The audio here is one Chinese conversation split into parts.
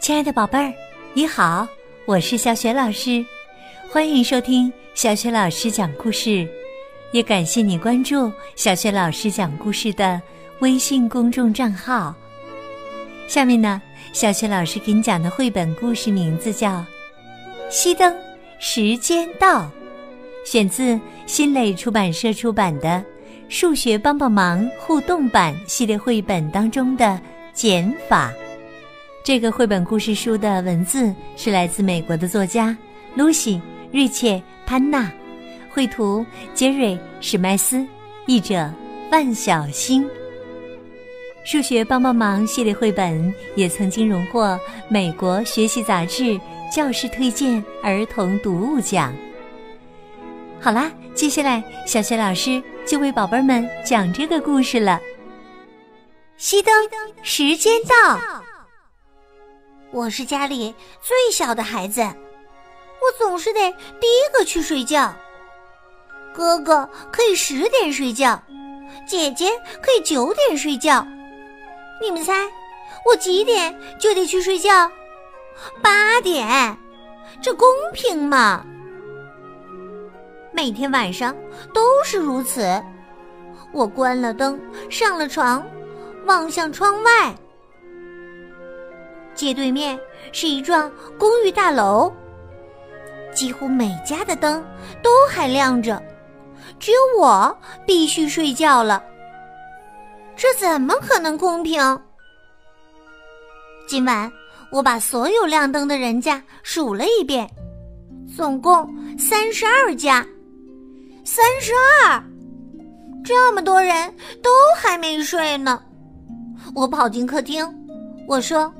亲爱的宝贝儿，你好，我是小雪老师，欢迎收听小雪老师讲故事，也感谢你关注小雪老师讲故事的微信公众账号。下面呢，小雪老师给你讲的绘本故事名字叫《熄灯，时间到》，选自新蕾出版社出版的《数学帮帮忙》互动版系列绘本当中的减法。这个绘本故事书的文字是来自美国的作家露西·瑞切·潘娜，绘图杰瑞·史麦斯，译者万小星。数学帮帮忙系列绘本也曾经荣获美国学习杂志教师推荐儿童读物奖。好啦，接下来小雪老师就为宝贝们讲这个故事了。熄灯，时间到。我是家里最小的孩子，我总是得第一个去睡觉。哥哥可以十点睡觉，姐姐可以九点睡觉。你们猜，我几点就得去睡觉？八点，这公平吗？每天晚上都是如此。我关了灯，上了床，望向窗外。街对面是一幢公寓大楼，几乎每家的灯都还亮着，只有我必须睡觉了。这怎么可能公平？今晚我把所有亮灯的人家数了一遍，总共三十二家，三十二，这么多人都还没睡呢。我跑进客厅，我说。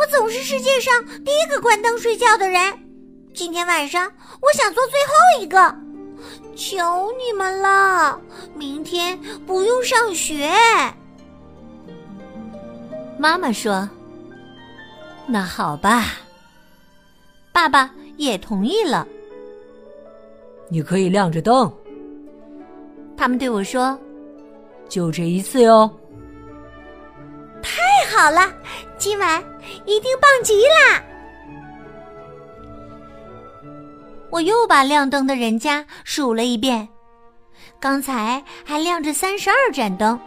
我总是世界上第一个关灯睡觉的人，今天晚上我想做最后一个，求你们了，明天不用上学。妈妈说：“那好吧。”爸爸也同意了。你可以亮着灯。他们对我说：“就这一次哟。”好了，今晚。一定棒极啦！我又把亮灯的人家数了一遍，刚才还亮着三十二盏灯，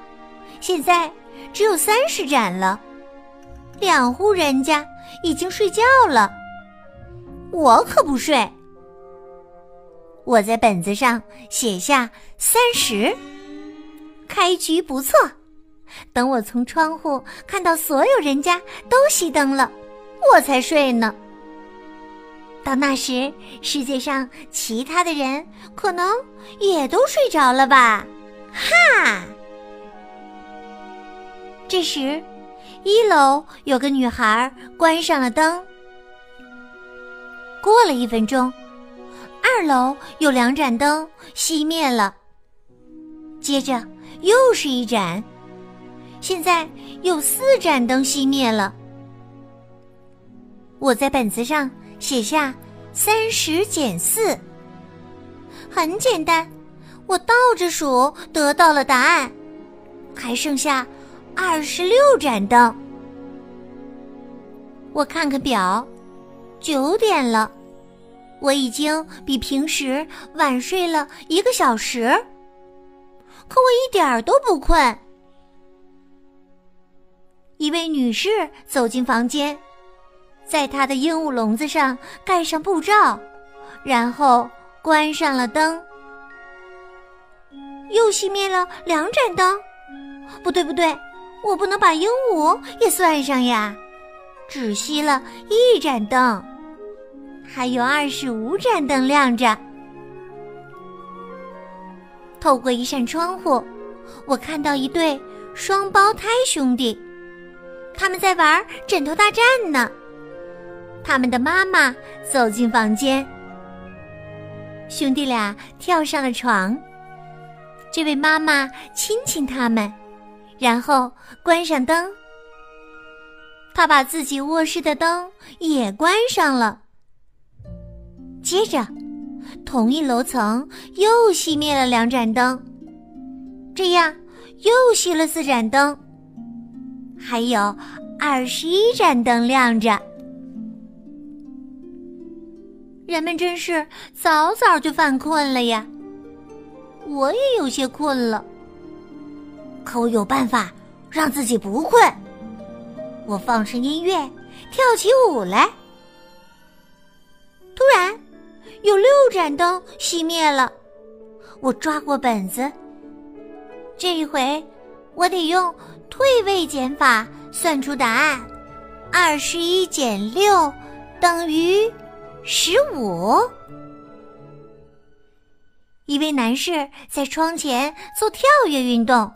现在只有三十盏了。两户人家已经睡觉了，我可不睡。我在本子上写下三十，开局不错。等我从窗户看到所有人家都熄灯了，我才睡呢。到那时，世界上其他的人可能也都睡着了吧？哈！这时，一楼有个女孩关上了灯。过了一分钟，二楼有两盏灯熄灭了，接着又是一盏。现在有四盏灯熄灭了，我在本子上写下三十减四，很简单，我倒着数得到了答案，还剩下二十六盏灯。我看看表，九点了，我已经比平时晚睡了一个小时，可我一点儿都不困。一位女士走进房间，在她的鹦鹉笼子上盖上布罩，然后关上了灯，又熄灭了两盏灯。不对，不对，我不能把鹦鹉也算上呀！只熄了一盏灯，还有二十五盏灯亮着。透过一扇窗户，我看到一对双胞胎兄弟。他们在玩枕头大战呢。他们的妈妈走进房间，兄弟俩跳上了床。这位妈妈亲亲他们，然后关上灯。他把自己卧室的灯也关上了。接着，同一楼层又熄灭了两盏灯，这样又熄了四盏灯。还有二十一盏灯亮着。人们真是早早就犯困了呀！我也有些困了，可我有办法让自己不困。我放声音乐，跳起舞来。突然，有六盏灯熄灭了。我抓过本子，这一回我得用退位减法算出答案：二十一减六等于十五。一位男士在窗前做跳跃运动，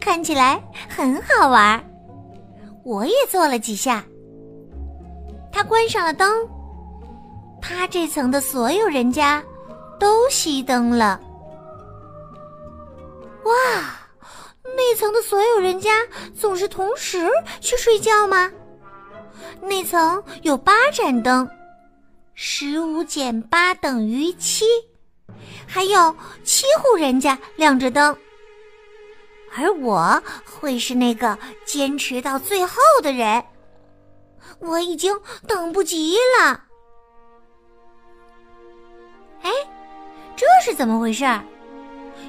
看起来很好玩。我也做了几下。他关上了灯，他这层的所有人家都熄灯了。哇，那层的所有人家总是同时去睡觉吗？那层有八盏灯，十五减八等于七。还有七户人家亮着灯，而我会是那个坚持到最后的人。我已经等不及了。哎，这是怎么回事？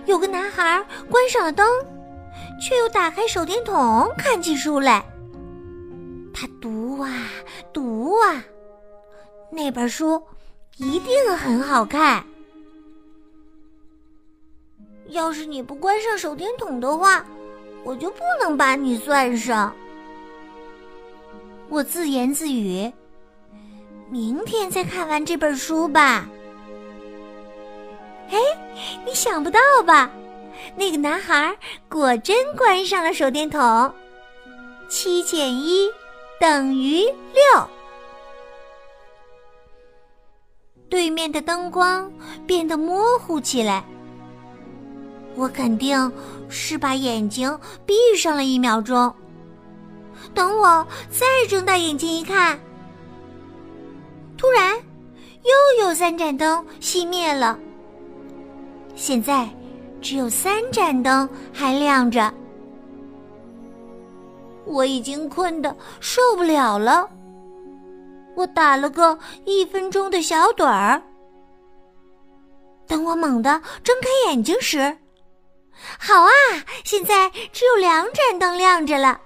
有个男孩关上了灯，却又打开手电筒看起书来。他读啊读啊，那本书一定很好看。要是你不关上手电筒的话，我就不能把你算上。我自言自语：“明天再看完这本书吧。”哎，你想不到吧？那个男孩果真关上了手电筒。七减一等于六。对面的灯光变得模糊起来。我肯定是把眼睛闭上了一秒钟。等我再睁大眼睛一看，突然又有三盏灯熄灭了。现在只有三盏灯还亮着。我已经困得受不了了。我打了个一分钟的小盹儿。等我猛地睁开眼睛时，好啊！现在只有两盏灯亮着了。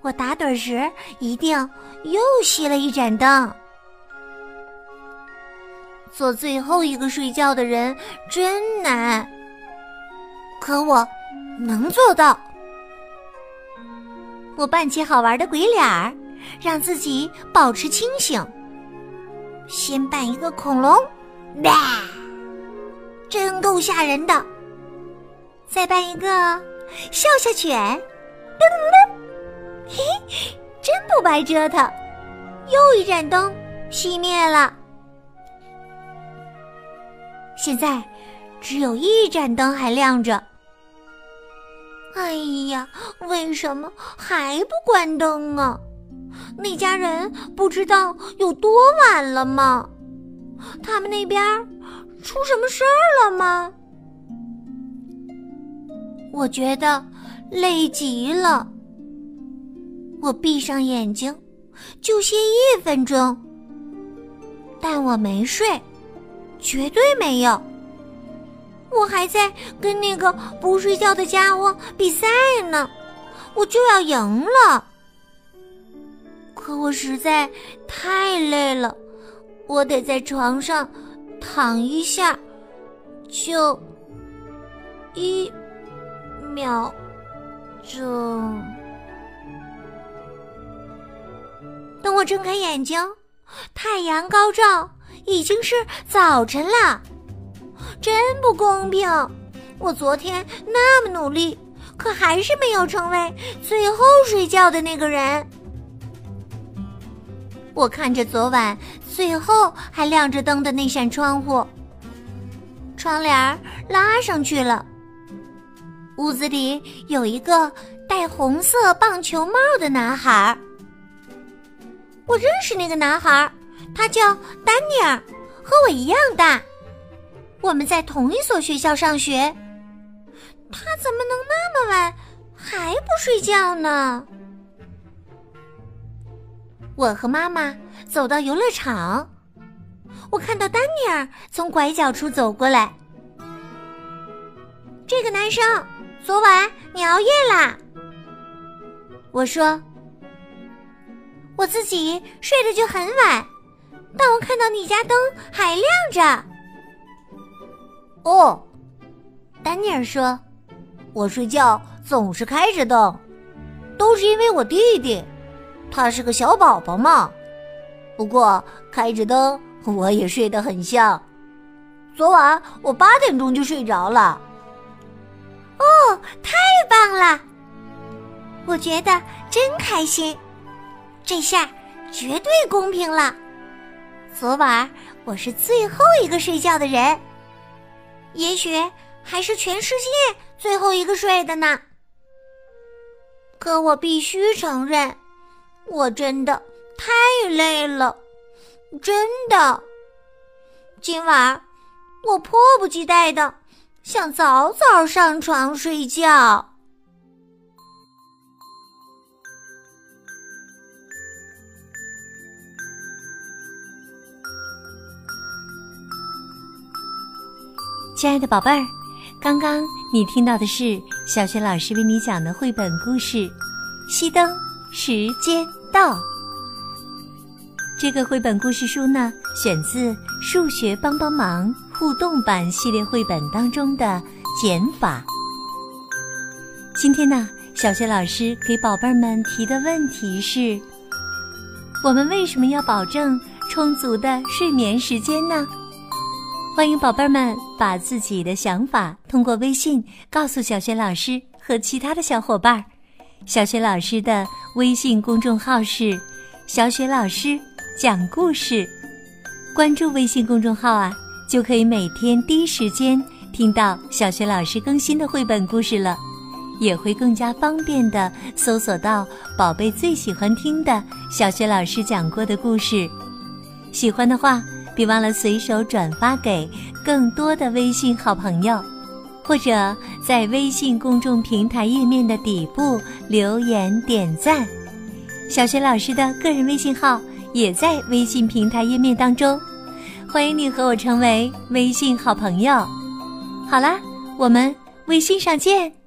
我打盹时一定又熄了一盏灯。做最后一个睡觉的人真难，可我能做到。我扮起好玩的鬼脸儿，让自己保持清醒。先扮一个恐龙，哇，真够吓人的。再扮一个笑笑犬，噔噔噔，嘿，真不白折腾。又一盏灯熄灭了，现在只有一盏灯还亮着。哎呀，为什么还不关灯啊？那家人不知道有多晚了吗？他们那边出什么事儿了吗？我觉得累极了，我闭上眼睛就歇一分钟，但我没睡，绝对没有。我还在跟那个不睡觉的家伙比赛呢，我就要赢了。可我实在太累了，我得在床上躺一下，就一。秒钟。等我睁开眼睛，太阳高照，已经是早晨了。真不公平！我昨天那么努力，可还是没有成为最后睡觉的那个人。我看着昨晚最后还亮着灯的那扇窗户，窗帘拉上去了。屋子里有一个戴红色棒球帽的男孩。我认识那个男孩，他叫丹尼尔，和我一样大。我们在同一所学校上学。他怎么能那么晚还不睡觉呢？我和妈妈走到游乐场，我看到丹尼尔从拐角处走过来。这个男生，昨晚你熬夜啦？我说，我自己睡得就很晚，但我看到你家灯还亮着。哦，丹尼尔说，我睡觉总是开着灯，都是因为我弟弟。他是个小宝宝嘛，不过开着灯我也睡得很香。昨晚我八点钟就睡着了。哦，太棒了！我觉得真开心，这下绝对公平了。昨晚我是最后一个睡觉的人，也许还是全世界最后一个睡的呢。可我必须承认。我真的太累了，真的。今晚我迫不及待的想早早上床睡觉。亲爱的宝贝儿，刚刚你听到的是小学老师为你讲的绘本故事《熄灯时间》。到这个绘本故事书呢，选自《数学帮帮忙》互动版系列绘本当中的减法。今天呢，小学老师给宝贝们提的问题是：我们为什么要保证充足的睡眠时间呢？欢迎宝贝们把自己的想法通过微信告诉小学老师和其他的小伙伴。小学老师的微信公众号是“小雪老师讲故事”，关注微信公众号啊，就可以每天第一时间听到小学老师更新的绘本故事了，也会更加方便的搜索到宝贝最喜欢听的小学老师讲过的故事。喜欢的话，别忘了随手转发给更多的微信好朋友。或者在微信公众平台页面的底部留言点赞，小学老师的个人微信号也在微信平台页面当中，欢迎你和我成为微信好朋友。好啦，我们微信上见。